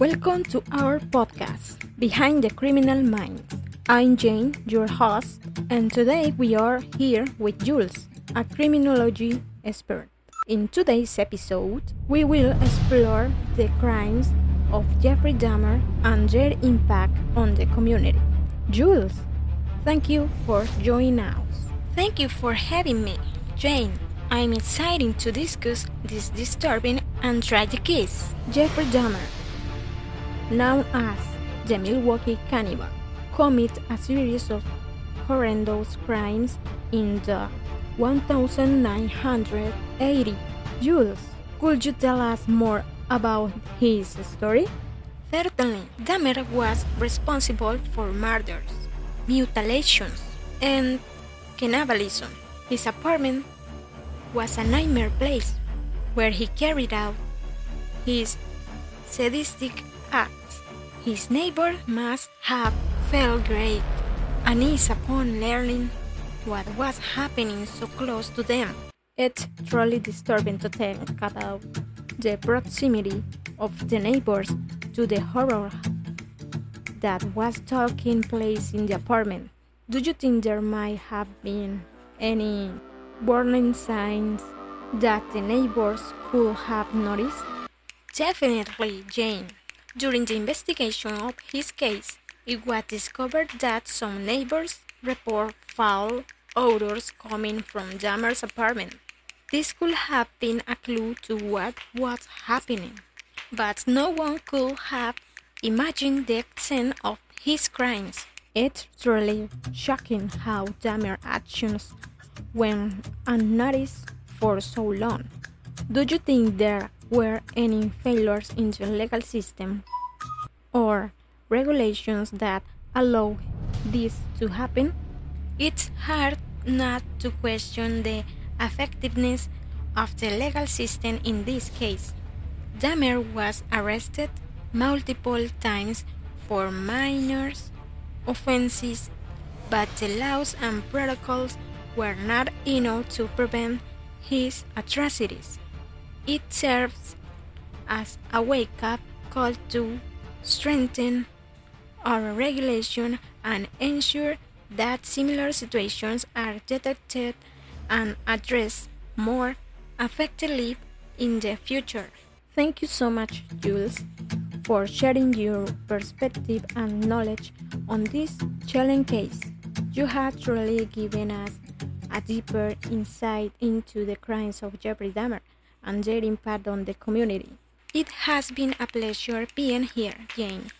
Welcome to our podcast, Behind the Criminal Mind. I'm Jane, your host, and today we are here with Jules, a criminology expert. In today's episode, we will explore the crimes of Jeffrey Dahmer and their impact on the community. Jules, thank you for joining us. Thank you for having me, Jane. I'm excited to discuss this disturbing and tragic case. Jeffrey Dahmer, known as the Milwaukee Cannibal, committed a series of horrendous crimes in the 1980. Jules, could you tell us more about his story? Certainly, Dahmer was responsible for murders, mutilations, and cannibalism. His apartment was a nightmare place where he carried out his sadistic acts. His neighbor must have felt great unease upon learning what was happening so close to them. It's truly disturbing to think about the proximity of the neighbors to the horror that was taking place in the apartment. Do you think there might have been any warning signs that the neighbors could have noticed? Definitely, Jane. During the investigation of his case, it was discovered that some neighbors report foul odors coming from Dahmer's apartment. This could have been a clue to what was happening, but no one could have imagined the extent of his crimes. It's truly shocking how Dahmer's actions went unnoticed for so long. Do you think there were any failures in the legal system or regulations that allow this to happen? It's hard not to question the effectiveness of the legal system in this case. Dahmer was arrested multiple times for minors offenses, but the laws and protocols were not enough to prevent his atrocities. It serves as a wake up call to strengthen our regulation and ensure that similar situations are detected and addressed more effectively in the future. Thank you so much, Jules, for sharing your perspective and knowledge on this challenging case. You have truly given us a deeper insight into the crimes of Jeffrey Dahmer and their impact on the community. It has been a pleasure being here, Jane.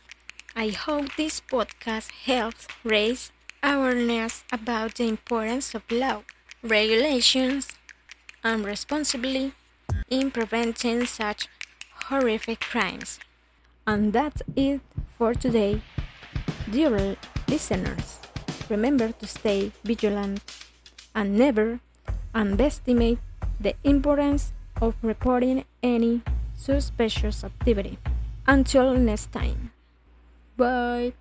I hope this podcast helps raise awareness about the importance of law, regulations, and responsibility in preventing such horrific crimes. And that's it for today. Dear listeners, remember to stay vigilant and never underestimate the importance of reporting any suspicious activity. Until next time. Bye.